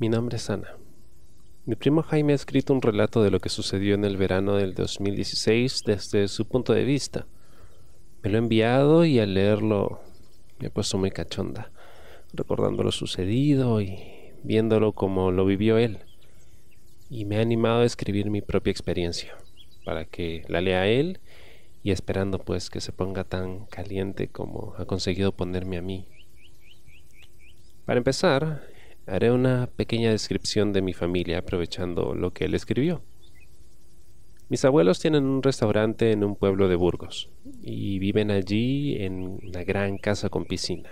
Mi nombre es Ana. Mi primo Jaime ha escrito un relato de lo que sucedió en el verano del 2016 desde su punto de vista. Me lo ha enviado y al leerlo me he puesto muy cachonda, recordando lo sucedido y viéndolo como lo vivió él. Y me ha animado a escribir mi propia experiencia, para que la lea él y esperando pues que se ponga tan caliente como ha conseguido ponerme a mí. Para empezar, Haré una pequeña descripción de mi familia aprovechando lo que él escribió. Mis abuelos tienen un restaurante en un pueblo de Burgos y viven allí en una gran casa con piscina.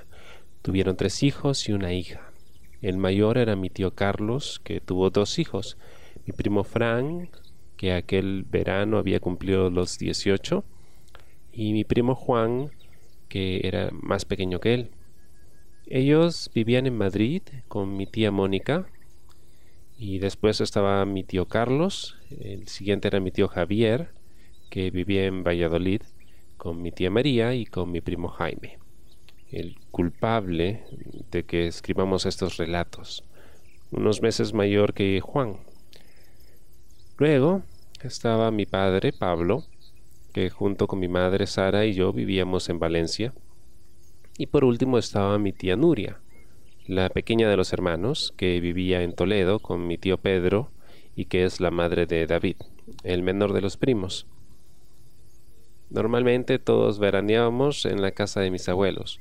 Tuvieron tres hijos y una hija. El mayor era mi tío Carlos, que tuvo dos hijos, mi primo Frank, que aquel verano había cumplido los 18, y mi primo Juan, que era más pequeño que él. Ellos vivían en Madrid con mi tía Mónica y después estaba mi tío Carlos, el siguiente era mi tío Javier, que vivía en Valladolid con mi tía María y con mi primo Jaime, el culpable de que escribamos estos relatos, unos meses mayor que Juan. Luego estaba mi padre Pablo, que junto con mi madre Sara y yo vivíamos en Valencia y por último estaba mi tía Nuria, la pequeña de los hermanos, que vivía en Toledo con mi tío Pedro y que es la madre de David, el menor de los primos. Normalmente todos veraneábamos en la casa de mis abuelos.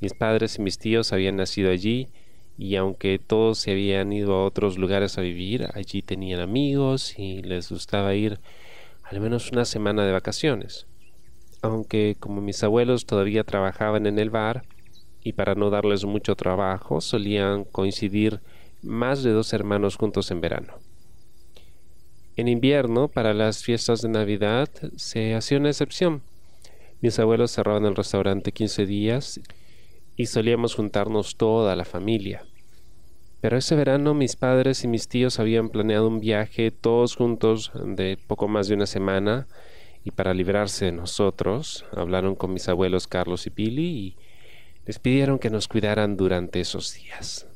Mis padres y mis tíos habían nacido allí y aunque todos se habían ido a otros lugares a vivir, allí tenían amigos y les gustaba ir al menos una semana de vacaciones aunque como mis abuelos todavía trabajaban en el bar, y para no darles mucho trabajo, solían coincidir más de dos hermanos juntos en verano. En invierno, para las fiestas de Navidad, se hacía una excepción. Mis abuelos cerraban el restaurante 15 días y solíamos juntarnos toda la familia. Pero ese verano mis padres y mis tíos habían planeado un viaje todos juntos de poco más de una semana y para librarse de nosotros hablaron con mis abuelos Carlos y Pili y les pidieron que nos cuidaran durante esos días.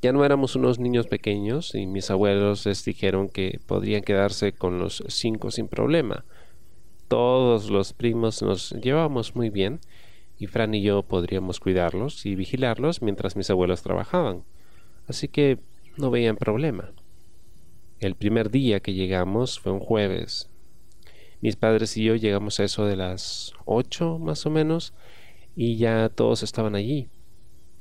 Ya no éramos unos niños pequeños y mis abuelos les dijeron que podrían quedarse con los cinco sin problema. Todos los primos nos llevábamos muy bien y Fran y yo podríamos cuidarlos y vigilarlos mientras mis abuelos trabajaban. Así que no veían problema. El primer día que llegamos fue un jueves mis padres y yo llegamos a eso de las ocho más o menos y ya todos estaban allí.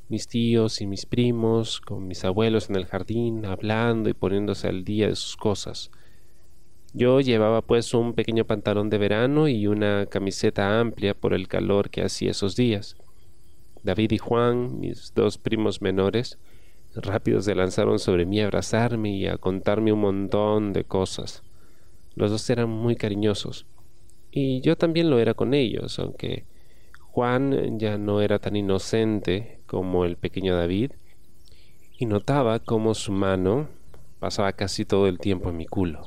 Mis tíos y mis primos, con mis abuelos en el jardín, hablando y poniéndose al día de sus cosas. Yo llevaba pues un pequeño pantalón de verano y una camiseta amplia por el calor que hacía esos días. David y Juan, mis dos primos menores, rápido se lanzaron sobre mí a abrazarme y a contarme un montón de cosas. Los dos eran muy cariñosos. Y yo también lo era con ellos, aunque Juan ya no era tan inocente como el pequeño David, y notaba cómo su mano pasaba casi todo el tiempo en mi culo.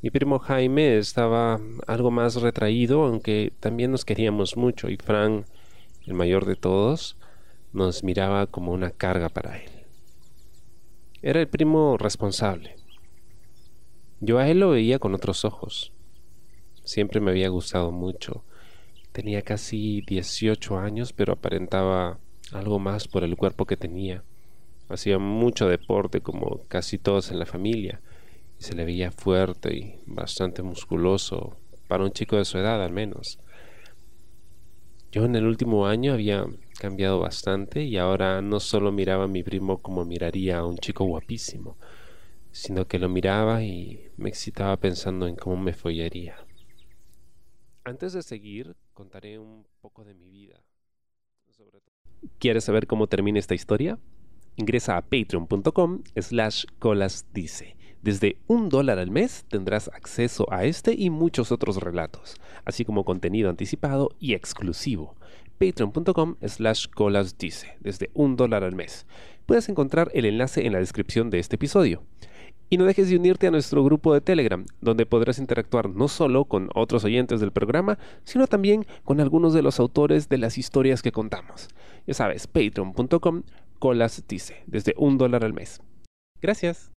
Mi primo Jaime estaba algo más retraído, aunque también nos queríamos mucho, y Frank, el mayor de todos, nos miraba como una carga para él. Era el primo responsable. Yo a él lo veía con otros ojos. Siempre me había gustado mucho. Tenía casi 18 años, pero aparentaba algo más por el cuerpo que tenía. Hacía mucho deporte como casi todos en la familia y se le veía fuerte y bastante musculoso para un chico de su edad al menos. Yo en el último año había cambiado bastante y ahora no solo miraba a mi primo como miraría a un chico guapísimo, sino que lo miraba y me excitaba pensando en cómo me follaría. Antes de seguir, contaré un poco de mi vida. ¿Quieres saber cómo termina esta historia? Ingresa a patreon.com slash colasdice. Desde un dólar al mes tendrás acceso a este y muchos otros relatos, así como contenido anticipado y exclusivo patreon.com slash colasdice, desde un dólar al mes. Puedes encontrar el enlace en la descripción de este episodio. Y no dejes de unirte a nuestro grupo de Telegram, donde podrás interactuar no solo con otros oyentes del programa, sino también con algunos de los autores de las historias que contamos. Ya sabes, patreon.com colas dice, desde un dólar al mes. Gracias.